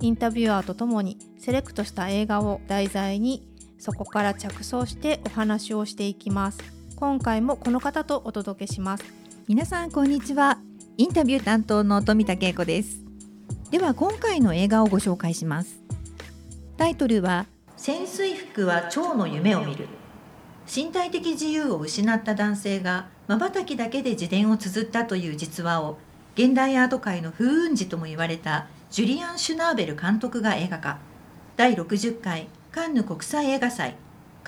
インタビュアーとともにセレクトした映画を題材にそこから着想してお話をしていきます。今回もこの方とお届けします。皆さんこんにちは。インタビュー担当の富田恵子です。では今回の映画をご紹介します。タイトルは潜水服は蝶の夢を見る身体的自由を失った男性が瞬きだけで自伝を綴ったという実話を現代アート界の風雲児とも言われたジュリアン・シュナーベル監督が映画化。第60回カンヌ国際映画祭。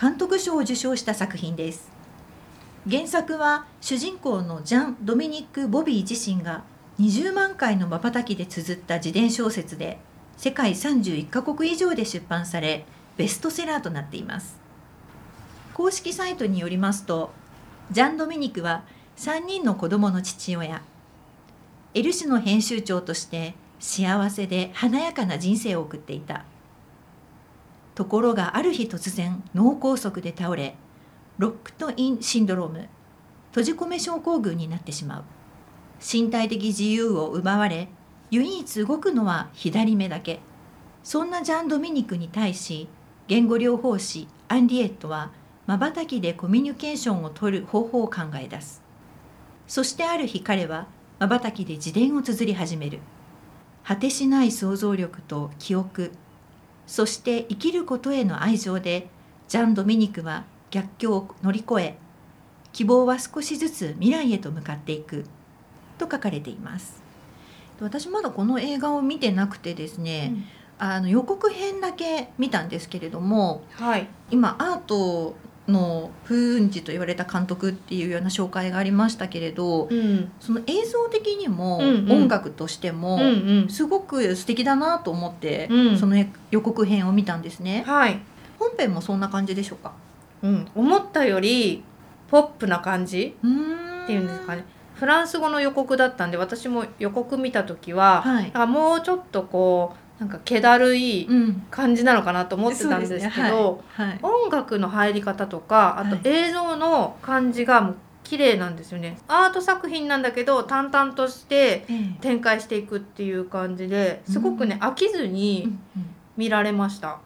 監督賞を受賞した作品です。原作は主人公のジャン・ドミニック・ボビー自身が20万回の瞬きで綴った自伝小説で世界31カ国以上で出版されベストセラーとなっています。公式サイトによりますとジャン・ドミニクは3人の子供の父親エル誌の編集長として幸せで華やかな人生を送っていた。ところがある日突然脳梗塞で倒れ locked-in syndrome 閉じ込め症候群になってしまう。身体的自由を奪われ唯一動くのは左目だけ。そんなジャン・ドミニクに対し言語療法士アンリエットはまばたきでコミュニケーションをとる方法を考え出す。そしてある日彼はまばたきで自伝を綴り始める。果てしない想像力と記憶。そして生きることへの愛情でジャン・ドミニクは逆境を乗り越え希望は少しずつ未来へと向かっていく。と書かれています。私まだこの映画を見てなくてですね、うん。あの予告編だけ見たんですけれども、はい、今アートの風雲児と言われた監督っていうような紹介がありましたけれど、うん、その映像的にも音楽としてもすごく素敵だなと思って、うん。その予告編を見たんですね。はい、本編もそんな感じでしょうか？うん、思ったよりポップな感じっていうんですかね。フランス語の予告だったんで私も予告見た時は、はい。あもうちょっとこうなんか気だるいうん。感じなのかなと思ってたんですけどはい。はい。音楽の入り方とかあはい。と映像の感じがもう綺麗なんですよね、アート作品なんだけど淡々としてええ。展開していくっていう感じですごくね、飽きずうに見られました。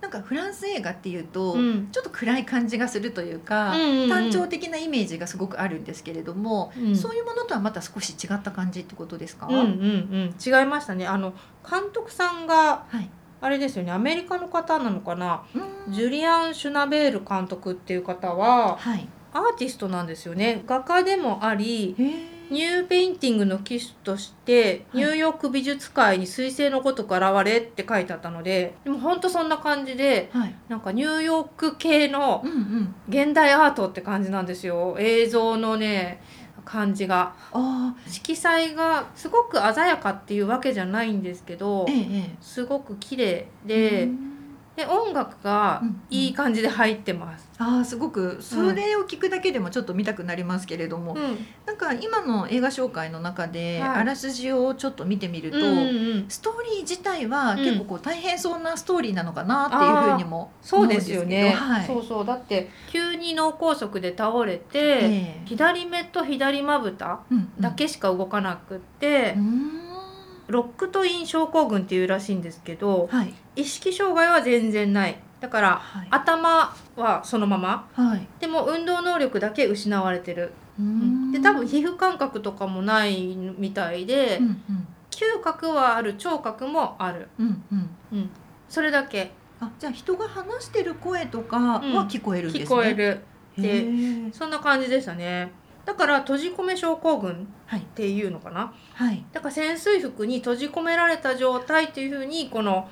なんかフランス映画っていうと、うん。ちょっと暗い感じがするというか、うんうんうん。単調的なイメージがすごくあるんですけれども、うん。そういうものとはまた少し違った感じってことですか？うんうんうん。違いましたね。あの監督さんがはい。あれですよねアメリカの方なのかな？ジュリアン・シュナベール監督っていう方ははい。アーティストなんですよね画家でもあり。ニューペインティングの旗手としてはいニューヨーク美術界に彗星のごとく現れって書いてあったのででも本当そんな感じではい。なんかニューヨーク系の。現代アートって感じなんですよ映像のね感じが。あ色彩がすごく鮮やかっていうわけじゃないんですけどあ、えええ。すごく綺麗え。で,、うんで音楽がうんうん。いい感じで入ってます。ああすごく。それを聞くだけでもちょっと見たくなりますけれども、うん。なんか今の映画紹介の中で、はい。あらすじをちょっと見てみると、うんうんうん。ストーリー自体はうん結構こう大変そうなストーリーなのかなっていうふうにもそうですよね、思うんですけどそうそう。だって急に脳梗塞で倒れて、はい、ええ。左目と左まぶたうんうん。だけしか動かなくってうー、んロックトイン症候群っていうらしいんですけどはい。意識障害は全然ない。だからはい。頭はそのまま。はい。でも運動能力だけ失われてる、うーん。で多分皮膚感覚とかもないみたいで、うんうん。嗅覚はある聴覚もある。うんうん。それだけ。あじゃあ人が話してる声とかは聞こえるんですね、聞こえる。へでえそんな感じでしたねだから閉じ込め症候群はい。っていうのかな？はい。だから潜水服に閉じ込められた状態っていうふうにこの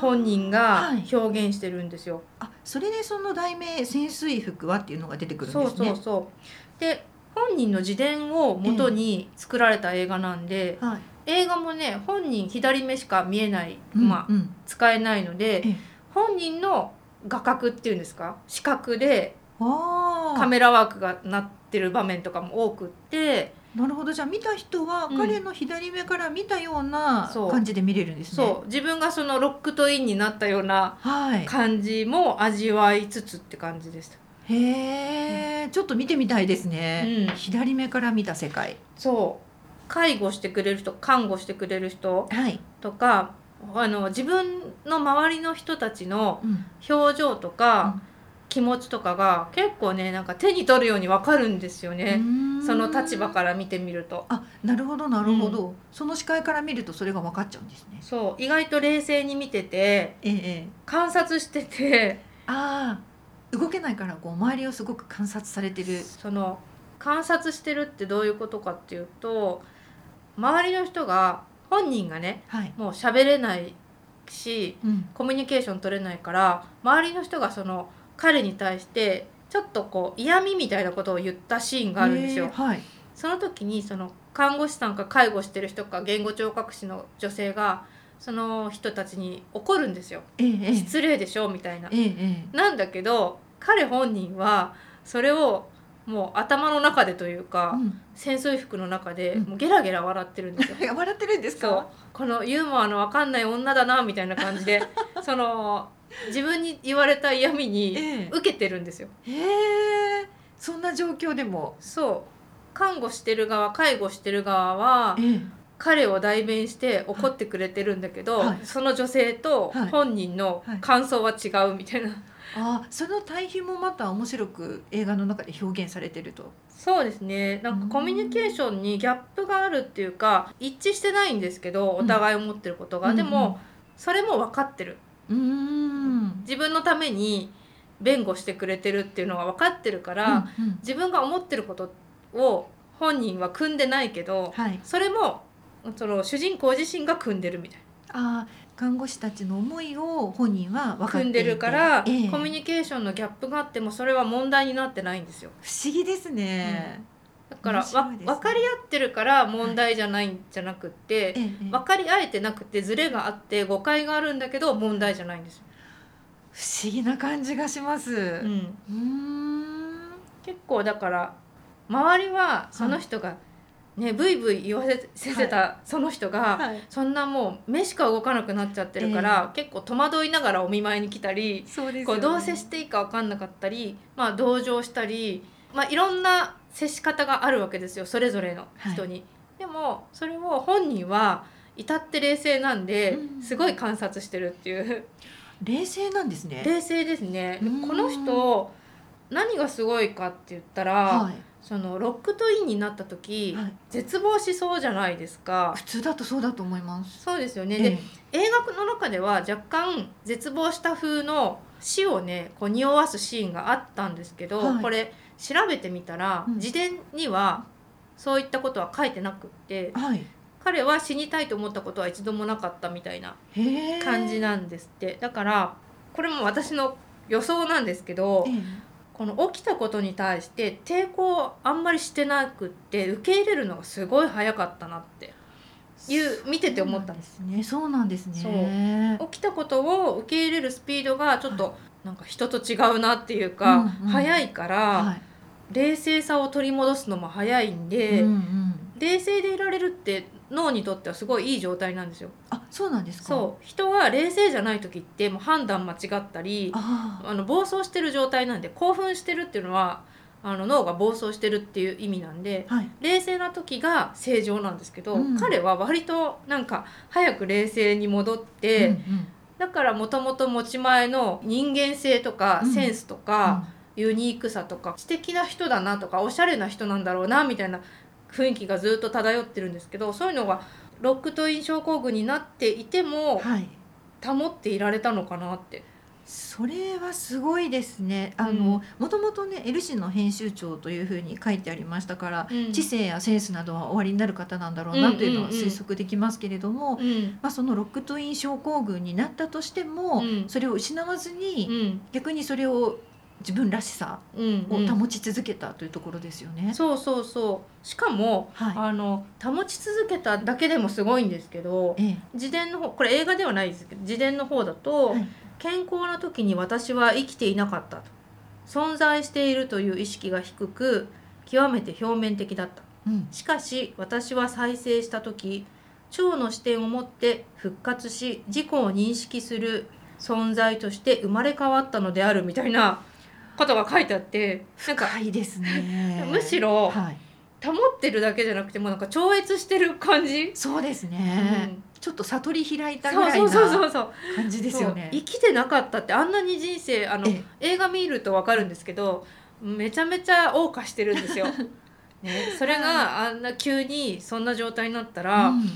本人がはい。表現してるんですよ。あそれでその題名潜水服はっていうのが出てくるんそうですね。そうそうで本人の自伝を元に作られた映画なんで、はい。映画もね本人左目しか見えない、うんまあ、うん。使えないのでええ。本人の画角っていうんですか？視覚でカメラワークがなってる場面とかも多くってなるほどじゃあ見た人はうん彼の左目から見たような感じで見れるんですね。そう自分がそのロックとインになったようなはい。感じも味わいつつって感じでした。へえ、ちょっと見てみたいですね。うん左目から見た世界。そう介護してくれる人看護してくれる人はい。とかあの自分の周りの人たちのうん表情とか、気持ちとかが結構ねなんか手に取るようにわかるんですよね、その立場から見てみるとあ、なるほどなるほど、その視界から見るとそれが分かっちゃうんですね。そう意外と冷静に見ててええええ。観察しててああ、動けないからこう周りをすごく観察されてる。その観察してるってどういうことかっていうと周りの人が本人がねはい。もう喋れないしうん。コミュニケーション取れないから周りの人がその彼に対してちょっとこう嫌味みたいなことを言ったシーンがあるんですよ。はい。その時にその看護師さんか介護してる人か言語聴覚士の女性がその人たちに怒るんですよ。失礼でしょ？みたいな。なんだけど彼本人はそれをもう頭の中でというえ。か、うん。潜水服の中でうんもうゲラゲラ笑ってるんですよ。笑ってるんですか？このユーモアの分かんない女だなみたいな感じで その自分に言われた嫌味にええ。受けてるんですよ。へえ。そんな状況でも。そう看護してる側介護してる側はええ。彼を代弁して怒ってくれてるんだけど、はいその女性とはい本人のはい感想は違うみたいな、ああ、その対比もまた面白く映画の中で表現されてると。そうですねなんかコミュニケーションにギャップがあるっていうか一致してないんですけどお互い思ってることが、うんでも、それも分かってるうーん。自分のために弁護してくれてるっていうのが分かってるから、うんうん自分が思ってることを本人は組んでないけどはい。それもその主人公自身が組んでるみたいな。ああ、看護師たちの思いを本人は分かってんでるから、ええコミュニケーションのギャップがあってもそれは問題になってないんですよ不思議ですね。だからね。分かり合ってるから問題じゃないんじゃなくって、ええええ。分かり合えてなくてズレがあって誤解があるんだけど問題じゃないんですよ、不思議な感じがします。う、うんーん。結構だから周りはその人がねブイブイ言わせてたその人が、はい。そんなもう目しか動かなくなっちゃってるから、結構戸惑いながらお見舞いに来たりね。こうどう接していいか分かんなかったり、まあ、同情したり、まあ、いろんな接し方があるわけですよそれぞれの人に。でもそれを本人は至って冷静なんでうんすごい観察してるっていう冷静なんですね。冷静ですね。この人何がすごいかって言ったら、はい。そのロックとインになった時、はい。絶望しそうじゃないですか。普通だとそうだと思います。そうですよね。えで映画の中では若干絶望した風の死をねこう匂わすシーンがあったんですけど、はい。これ調べてみたら、うん。自伝にはそういったことは書いてなくってはい。彼は死にたいと思ったことは一度もなかったみたいな。感じなんですって。だからこれも私の予想なんですけどええ。この起きたことに対して抵抗をあんまりしてなくって受け入れるのがすごい早かったなっていう見てて思ったんです。ね。そうなんですね。起きたことを受け入れるスピードがちょっとなんか人と違うなっていうか、うんうん早いから、はい。冷静さを取り戻すのも早いんで、うんうん。冷静でいられるって脳にとってはすごいいい状態なんですよ。あ、そうなんですか？そう人は冷静じゃない時ってもう判断間違ったり。あの暴走してる状態なんで興奮してるっていうのはあの脳が暴走してるっていう意味なんではい。冷静な時が正常なんですけど、うん彼は割となんか早く冷静に戻って、うんうんだからもともと持ち前の人間性とかうんセンスとか、ユニークさとか知的な人だなとかおしゃれな人なんだろうなみたいな雰囲気がずっと漂ってるんですけどそういうのがロックトイン症候群になっていてうんもはい。保っていられたのかなって。それはすごいですね。あうん。の、もともとね、エル誌の編集長というふうに書いてありましたから。うん。知性やセンスなどはおありになる方なんだろうなというのはうんうんうん推測できますけれども、うん。まあ、そのロックトイン症候群になったとしても、うん。それを失わずに、うん。逆にそれを自分らしさうん。を保ち続けたというところですよね。そうそうそう。しかも、はい。あの保ち続けただけでもすごいんですけどええ。自伝の方これ映画ではないですけど自伝の方だと、はい健康な時に私は生きていなかったと。存在しているという意識が低く極めて表面的だった。うん。しかし私は再生した時腸の視点を持って復活し自己を認識する存在として生まれ変わったのであるみたいなことが書いてあってなんか深いですね。むしろはい、保ってるだけじゃなくてもうなんか超越してる感じ、そうですうね、ん。ちょっと悟り開いたぐらいな感じですよね。生きてなかったってあんなに人生あのえ映画見るとわかるんですけどめちゃめちゃ謳歌してるんですよ。ね、それがあんな急にそんな状態になったら、うん。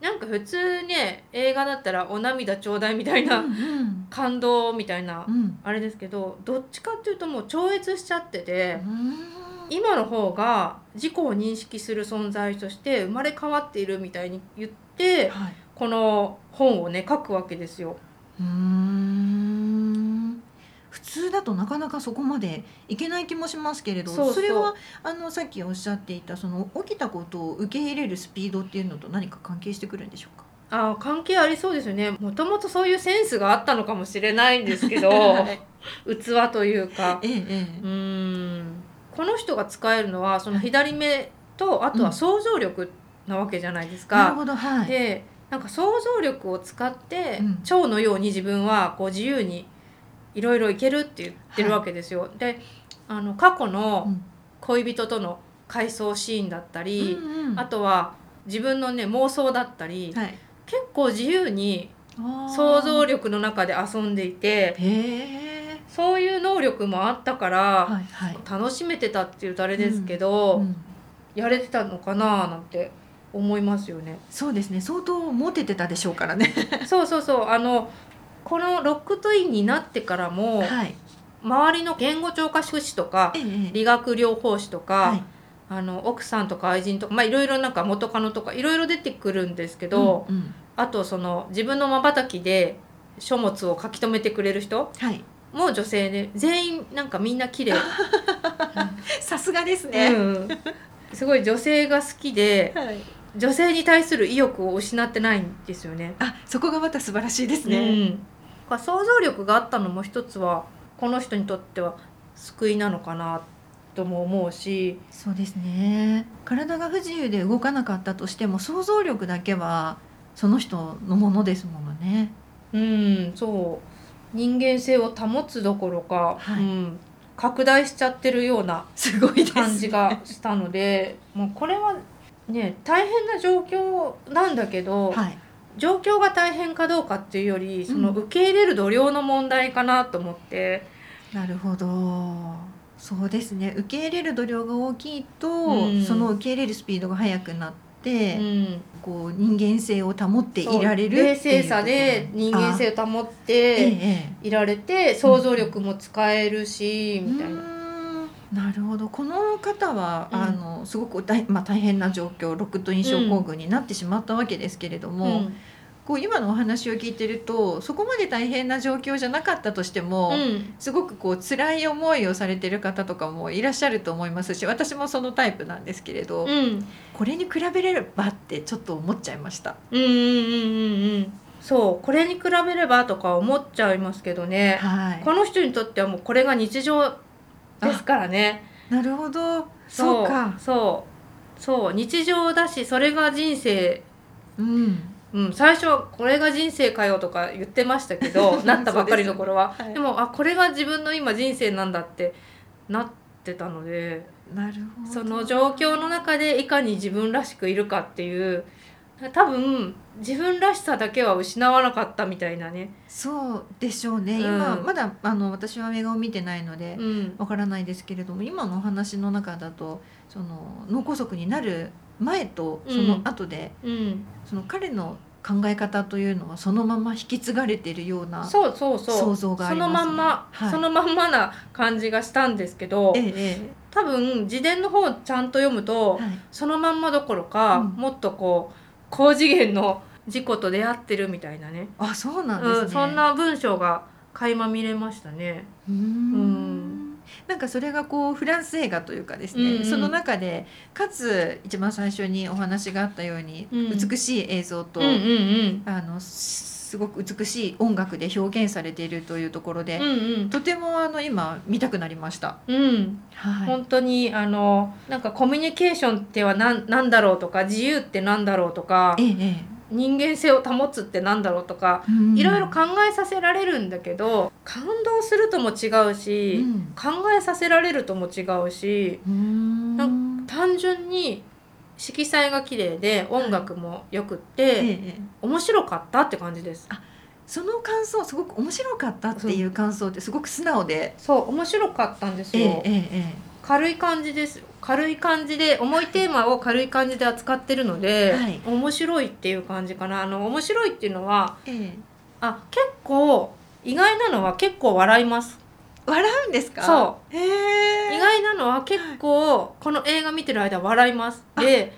なんか普通ね映画だったら「お涙ちょうだい」みたいな、うん感動みたいな、うん。あれですけどどっちかっていうともう超越しちゃってて、うん今の方が自己を認識する存在として生まれ変わっているみたいに言ってはい、この本をね書くわけですよ。うーん。普通だとなかなかそこまでいけない気もしますけれどそれはあのさっきおっしゃっていたその起きたことを受け入れるスピードっていうのと何か関係してくるんでしょうか？あー関係ありそうですよね。もともとそういうセンスがあったのかもしれないんですけど、は い器というか。えええ。うーんこの人が使えるのはその左目とあとは想像力なわけじゃないですか。なるほどはい。でなんか想像力を使って、うん。蝶のように自分はこう自由にいろいろいけるって言ってるわけですよ。であの過去うのん。恋人との回想シーンだったり、うんうんあとは自分のね妄想だったり、はい。結構自由に想像力の中で遊んでいてそういう能力もあったから、はいはい。楽しめてたっていうとあれですけど、うんやれてたのかななんて思いますよね。そうですね。相当モテてたでしょうからね。そうそうそう。あのこのロックトインになってからも、はい。周りの言語聴覚士とかええええ。理学療法士とか、はい。あの奥さんとか愛人とかまあいろいろなんか元カノとかいろいろ出てくるんですけど、うんうん。あとその自分のまばたきで書物を書き留めてくれる人はいも女性で全員なんかみんな綺麗、さすがですうね、ん、すごい女性が好きではい。女性に対する意欲を失ってないんですよね。あそこがまた素晴らしいですね、うん、想像力があったのも一つはこの人にとっては救いなのかなとも思うし、そうですね。体が不自由で動かなかったとしても想像力だけはその人のものですものね。うん、そう人間性を保つどころか、はい。うん、拡大しちゃってるような感じがしたのでもうこれはね大変な状況なんだけど、はい。状況が大変かどうかっていうよりそのうん。受け入れる度量の問題かなと思って。なるほど。そうですね。受け入れる度量が大きいと、うん。その受け入れるスピードが速くなって、うん。こう人間性を保っていられる冷静さで人間性を保っていられて想像力も使えるし、みたいな。なるほど。この方は、うん。あのすごく大,、まあ、大変な状況ロックトイン症候群になってしまったわけですけれども、うんこう今のお話を聞いてるとそこまで大変な状況じゃなかったとしても、うん。すごくこう辛い思いをされてる方とかもいらっしゃると思いますし私もそのタイプなんですけれど、うん。これに比べればってちょっと思っちゃいました。うんうんうんうんうん。そうこれに比べればとか思っちゃいますけどね、はい、この人にとってはもうこれが日常ですからね。なるほど。そうか。そう。そう。日常だしそれが人生うんうん、最初はこれが人生かよとか言ってましたけど なったばっかりの頃は。でねはい。でもあこれが自分の今人生なんだってなってたのでなるほど。その状況の中でいかに自分らしくいるかっていう多分自分らしさだけは失わなかったみたいなね。そうでしょうね、うん。今まだあの私は映画を見てないのでうん。わからないですけれども今のお話の中だとその脳梗塞になる前とその後で、うん、その彼の考え方というのはそのまま引き継がれているようなそうそうそう。想像がありますね。そのまんま、はい。そのまんまな感じがしたんですけどええ。え多分自伝の方をちゃんと読むと、えはい。そのまんまどころか、うん。もっとこう高次元の事故と出会ってるみたいなね。あそうなんですね、うん、そんな文章が垣間見れましたね。うーんなんかそれがこうフランス映画というかですね、うんうん。その中でかつ一番最初にお話があったように、うん。美しい映像と、うんうんあのすごく美しい音楽で表現されているというところで、うんうん。とてもあの今見たくなりました。うん、はい。本当にあのなんかコミュニケーションっては何なんだろうとか自由ってなんだろうとかえええ人間性を保つってなんだろうとかいろいろ考えさせられるんだけど感動するとも違うし、うん。考えさせられるとも違うしうーん。なん単純に色彩が綺麗で音楽もよくって、ええええ。面白かったって感じです。その感想すごく面白かったっていう感想ってすごく素直で、そう面白かったんですえよ。えええ軽い感じです。よ軽い感じで重いテーマを軽い感じで扱ってるので、はい面白いっていう感じかなあの面白いっていうのはえええあ結構意外なのは結構笑います笑うんですか？。そう。意外なのは結構この映画見てる間笑いますで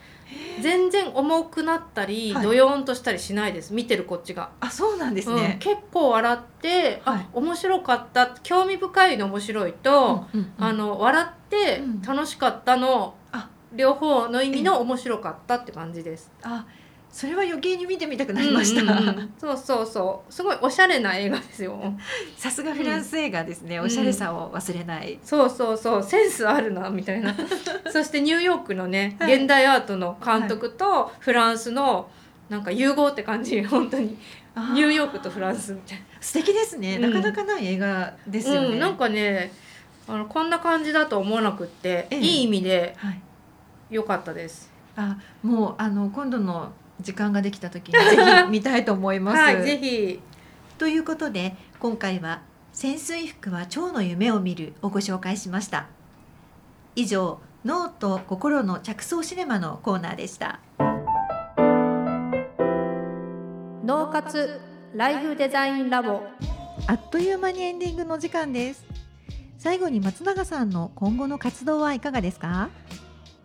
全然重くなったり、はい。ドヨーンとしたりしないです。見てるこっちが、あ、そうなんですうん。ね。結構笑って、はい。あ面白かった。興味深いの面白いと、うんうん。あの笑ってうん。楽しかったの、あ。両方の意味の面白かったって感じです。あ、それは余計に見てみたくなりました。うんうんうんそうそうそうすごいおしゃれな映画ですよ。さすがフランス映画ですね。うんおしゃれさを忘れない。そうそうそうセンスあるなみたいな そしてニューヨークのね、はい現代アートの監督とフランスのなんか融合って感じ本当にニューヨークとフランスみたい素敵ですね。うんなかなかない映画ですな、よね。うん、なんかねあのこんな感じだと思わなくって、ええいい意味ではい。良かったです。あ、もうあの今度の時間ができた時にぜひ 見たいと思います。はいぜひ。ということで今回は潜水服は蝶の夢を見るをご紹介しました。以上脳と心の着想シネマのコーナーでした。脳活ライフデザインラボ。あっという間にエンディングの時間です。最後に松永さんの今後の活動はいかがですか？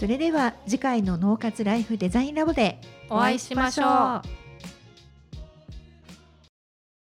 それでは次回の脳活ライフデザインラボでお会いしましょう。